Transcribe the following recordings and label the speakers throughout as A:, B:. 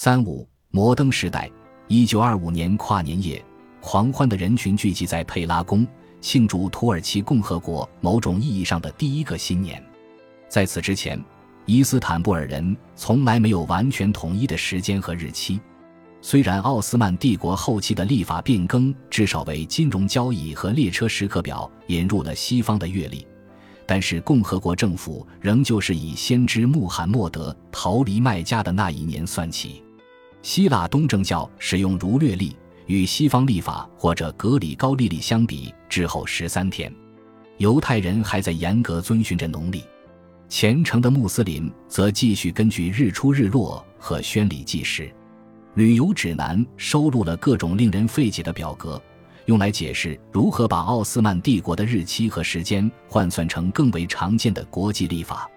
A: 三五摩登时代，一九二五年跨年夜，狂欢的人群聚集在佩拉宫，庆祝土耳其共和国某种意义上的第一个新年。在此之前，伊斯坦布尔人从来没有完全统一的时间和日期。虽然奥斯曼帝国后期的历法变更至少为金融交易和列车时刻表引入了西方的阅历。但是共和国政府仍旧是以先知穆罕默德逃离麦加的那一年算起。希腊东正教使用儒略历，与西方历法或者格里高利历相比滞后十三天。犹太人还在严格遵循着农历，虔诚的穆斯林则继续根据日出日落和宣礼计时。旅游指南收录了各种令人费解的表格。用来解释如何把奥斯曼帝国的日期和时间换算成更为常见的国际历法。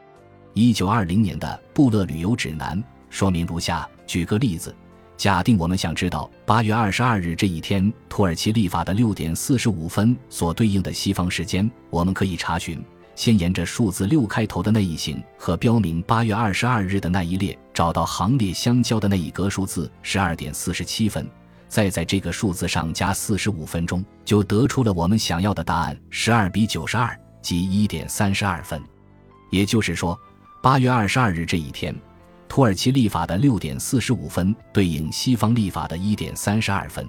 A: 一九二零年的《布勒旅游指南》说明如下：举个例子，假定我们想知道八月二十二日这一天土耳其历法的六点四十五分所对应的西方时间，我们可以查询：先沿着数字六开头的那一行和标明八月二十二日的那一列，找到行列相交的那一格数字十二点四十七分。再在这个数字上加四十五分钟，就得出了我们想要的答案：十二比九十二，即一点三十二分。也就是说，八月二十二日这一天，土耳其历法的六点四十五分对应西方历法的一点三十二分。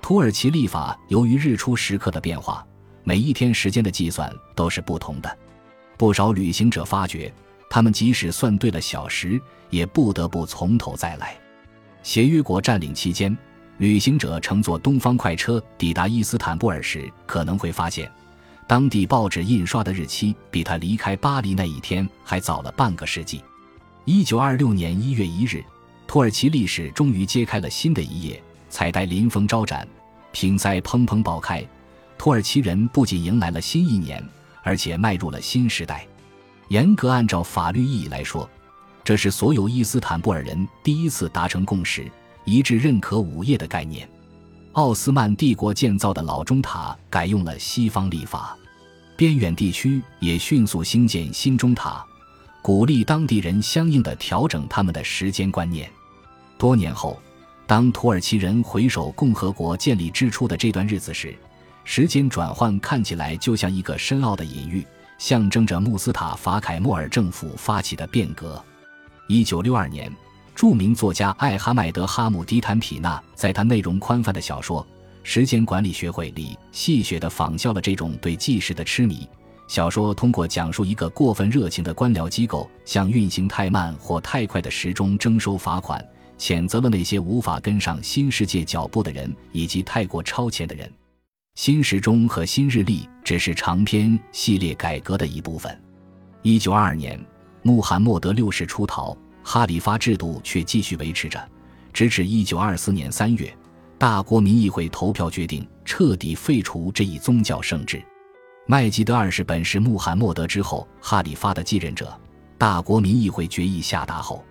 A: 土耳其历法由于日出时刻的变化，每一天时间的计算都是不同的。不少旅行者发觉，他们即使算对了小时，也不得不从头再来。协约国占领期间。旅行者乘坐东方快车抵达伊斯坦布尔时，可能会发现，当地报纸印刷的日期比他离开巴黎那一天还早了半个世纪。一九二六年一月一日，土耳其历史终于揭开了新的一页，彩带临风招展，瓶塞砰砰爆开。土耳其人不仅迎来了新一年，而且迈入了新时代。严格按照法律意义来说，这是所有伊斯坦布尔人第一次达成共识。一致认可午夜的概念，奥斯曼帝国建造的老钟塔改用了西方历法，边远地区也迅速兴建新钟塔，鼓励当地人相应的调整他们的时间观念。多年后，当土耳其人回首共和国建立之初的这段日子时，时间转换看起来就像一个深奥的隐喻，象征着穆斯塔法凯莫尔政府发起的变革。一九六二年。著名作家艾哈迈德·哈姆迪坦皮纳在他内容宽泛的小说《时间管理学会》里，戏谑地仿效了这种对计时的痴迷。小说通过讲述一个过分热情的官僚机构向运行太慢或太快的时钟征收罚款，谴责了那些无法跟上新世界脚步的人以及太过超前的人。新时钟和新日历只是长篇系列改革的一部分。一九二二年，穆罕默德六世出逃。哈里发制度却继续维持着，直至一九二四年三月，大国民议会投票决定彻底废除这一宗教圣制。麦吉德二世本是穆罕默德之后哈里发的继任者。大国民议会决议下达后，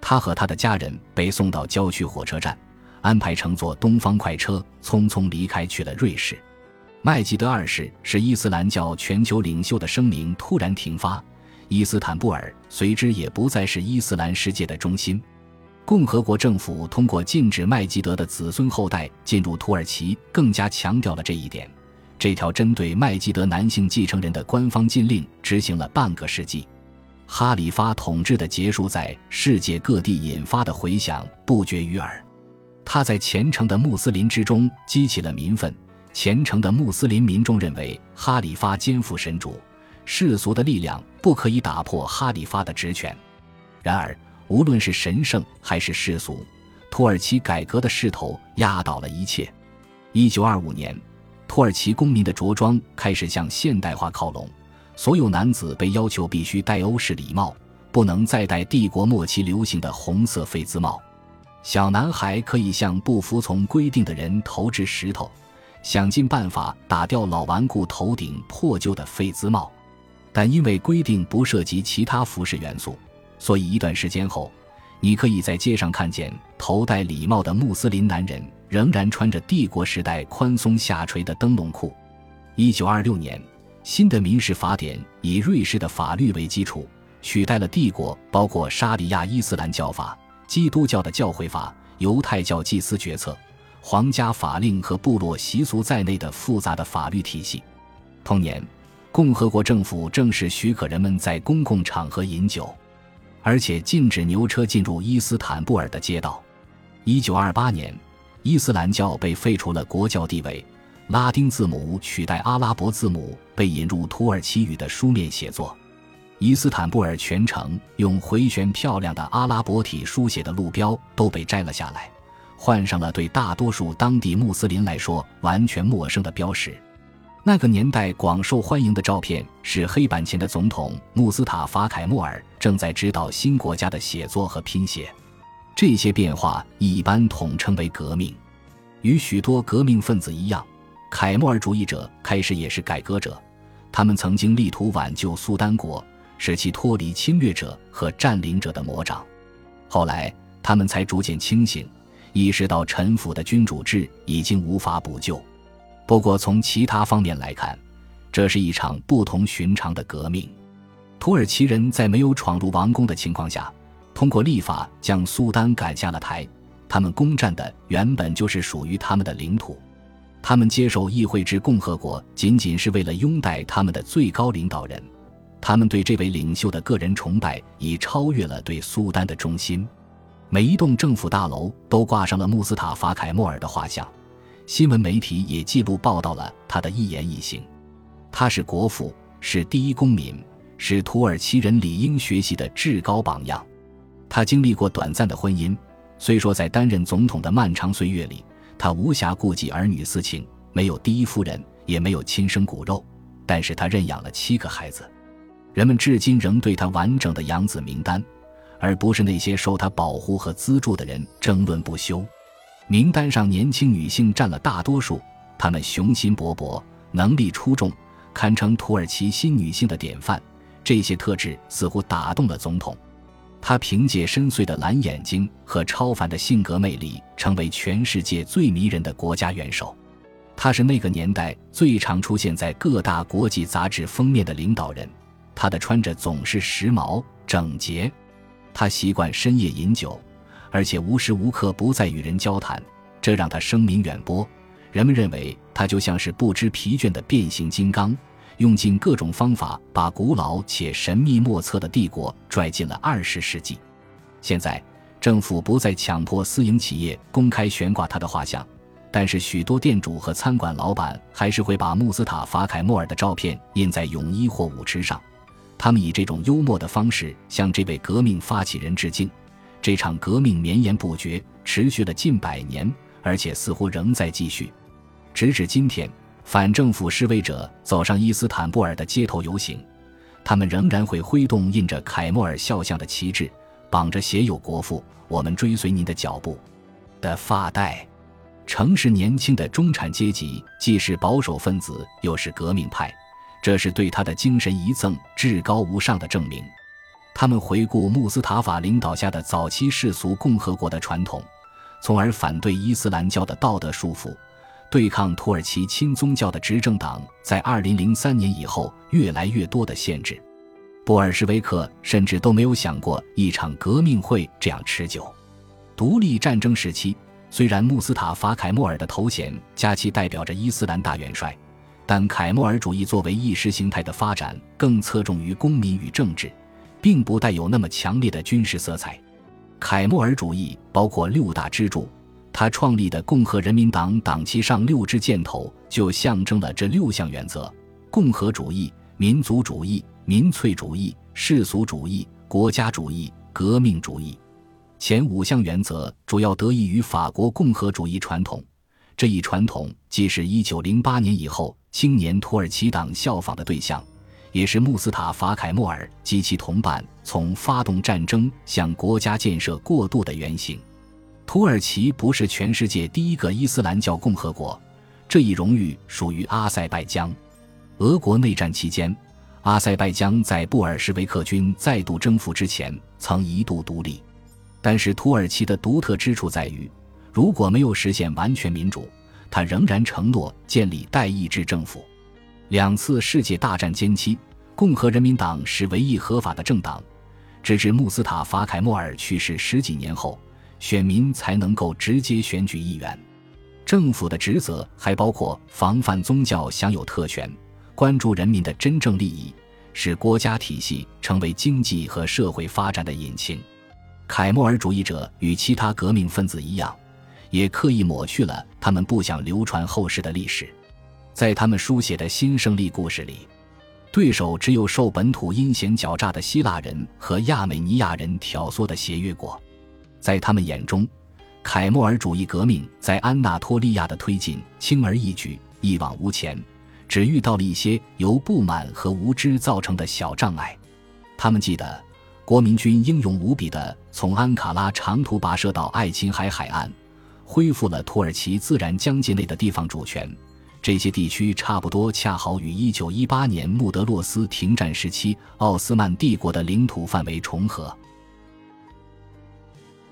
A: 他和他的家人被送到郊区火车站，安排乘坐东方快车匆匆离开去了瑞士。麦吉德二世是伊斯兰教全球领袖的声明突然停发。伊斯坦布尔随之也不再是伊斯兰世界的中心。共和国政府通过禁止麦吉德的子孙后代进入土耳其，更加强调了这一点。这条针对麦吉德男性继承人的官方禁令执行了半个世纪。哈里发统治的结束，在世界各地引发的回响不绝于耳。他在虔诚的穆斯林之中激起了民愤。虔诚的穆斯林民众认为，哈里发肩负神主。世俗的力量不可以打破哈里发的职权。然而，无论是神圣还是世俗，土耳其改革的势头压倒了一切。一九二五年，土耳其公民的着装开始向现代化靠拢，所有男子被要求必须戴欧式礼帽，不能再戴帝国末期流行的红色费兹帽。小男孩可以向不服从规定的人投掷石头，想尽办法打掉老顽固头顶破旧的费兹帽。但因为规定不涉及其他服饰元素，所以一段时间后，你可以在街上看见头戴礼帽的穆斯林男人仍然穿着帝国时代宽松下垂的灯笼裤。一九二六年，新的民事法典以瑞士的法律为基础，取代了帝国包括沙里亚伊斯兰教法，基督教的教会法、犹太教祭司决策、皇家法令和部落习俗在内的复杂的法律体系。同年，共和国政府正式许可人们在公共场合饮酒，而且禁止牛车进入伊斯坦布尔的街道。一九二八年，伊斯兰教被废除了国教地位，拉丁字母取代阿拉伯字母被引入土耳其语的书面写作。伊斯坦布尔全城用回旋漂亮的阿拉伯体书写的路标都被摘了下来，换上了对大多数当地穆斯林来说完全陌生的标识。那个年代广受欢迎的照片是黑板前的总统穆斯塔法·凯莫尔正在指导新国家的写作和拼写。这些变化一般统称为革命。与许多革命分子一样，凯末尔主义者开始也是改革者。他们曾经力图挽救苏丹国，使其脱离侵略者和占领者的魔掌。后来，他们才逐渐清醒，意识到臣服的君主制已经无法补救。不过，从其他方面来看，这是一场不同寻常的革命。土耳其人在没有闯入王宫的情况下，通过立法将苏丹赶下了台。他们攻占的原本就是属于他们的领土。他们接受议会制共和国，仅仅是为了拥戴他们的最高领导人。他们对这位领袖的个人崇拜已超越了对苏丹的忠心。每一栋政府大楼都挂上了穆斯塔法·凯莫尔的画像。新闻媒体也记录报道了他的一言一行。他是国父，是第一公民，是土耳其人理应学习的至高榜样。他经历过短暂的婚姻，虽说在担任总统的漫长岁月里，他无暇顾及儿女私情，没有第一夫人，也没有亲生骨肉，但是他认养了七个孩子。人们至今仍对他完整的养子名单，而不是那些受他保护和资助的人争论不休。名单上年轻女性占了大多数，她们雄心勃勃，能力出众，堪称土耳其新女性的典范。这些特质似乎打动了总统，他凭借深邃的蓝眼睛和超凡的性格魅力，成为全世界最迷人的国家元首。他是那个年代最常出现在各大国际杂志封面的领导人。他的穿着总是时髦整洁，他习惯深夜饮酒。而且无时无刻不在与人交谈，这让他声名远播。人们认为他就像是不知疲倦的变形金刚，用尽各种方法把古老且神秘莫测的帝国拽进了二十世纪。现在，政府不再强迫私营企业公开悬挂他的画像，但是许多店主和餐馆老板还是会把穆斯塔法·凯莫尔的照片印在泳衣或舞池上。他们以这种幽默的方式向这位革命发起人致敬。这场革命绵延不绝，持续了近百年，而且似乎仍在继续。直至今天，反政府示威者走上伊斯坦布尔的街头游行，他们仍然会挥动印着凯莫尔肖像的旗帜，绑着写有“国父，我们追随您的脚步”的发带。城市年轻的中产阶级既是保守分子，又是革命派，这是对他的精神遗赠至高无上的证明。他们回顾穆斯塔法领导下的早期世俗共和国的传统，从而反对伊斯兰教的道德束缚，对抗土耳其亲宗教的执政党在2003年以后越来越多的限制。布尔什维克甚至都没有想过一场革命会这样持久。独立战争时期，虽然穆斯塔法·凯莫尔的头衔加其代表着伊斯兰大元帅，但凯莫尔主义作为意识形态的发展更侧重于公民与政治。并不带有那么强烈的军事色彩。凯莫尔主义包括六大支柱，他创立的共和人民党党旗上六支箭头就象征了这六项原则：共和主义、民族主义、民粹主义、世俗主义、国家主义、革命主义。前五项原则主要得益于法国共和主义传统，这一传统既是一九零八年以后青年土耳其党效仿的对象。也是穆斯塔法·凯莫尔及其同伴从发动战争向国家建设过渡的原型。土耳其不是全世界第一个伊斯兰教共和国，这一荣誉属于阿塞拜疆。俄国内战期间，阿塞拜疆在布尔什维克军再度征服之前曾一度独立。但是土耳其的独特之处在于，如果没有实现完全民主，他仍然承诺建立代议制政府。两次世界大战间期，共和人民党是唯一合法的政党，直至穆斯塔法·凯莫尔去世十几年后，选民才能够直接选举议员。政府的职责还包括防范宗教享有特权，关注人民的真正利益，使国家体系成为经济和社会发展的引擎。凯莫尔主义者与其他革命分子一样，也刻意抹去了他们不想流传后世的历史。在他们书写的新胜利故事里，对手只有受本土阴险狡诈的希腊人和亚美尼亚人挑唆的协约国。在他们眼中，凯莫尔主义革命在安纳托利亚的推进轻而易举，一往无前，只遇到了一些由不满和无知造成的小障碍。他们记得。国民军英勇无比地从安卡拉长途跋涉到爱琴海海岸，恢复了土耳其自然疆界内的地方主权。这些地区差不多恰好与1918年穆德洛斯停战时期奥斯曼帝国的领土范围重合。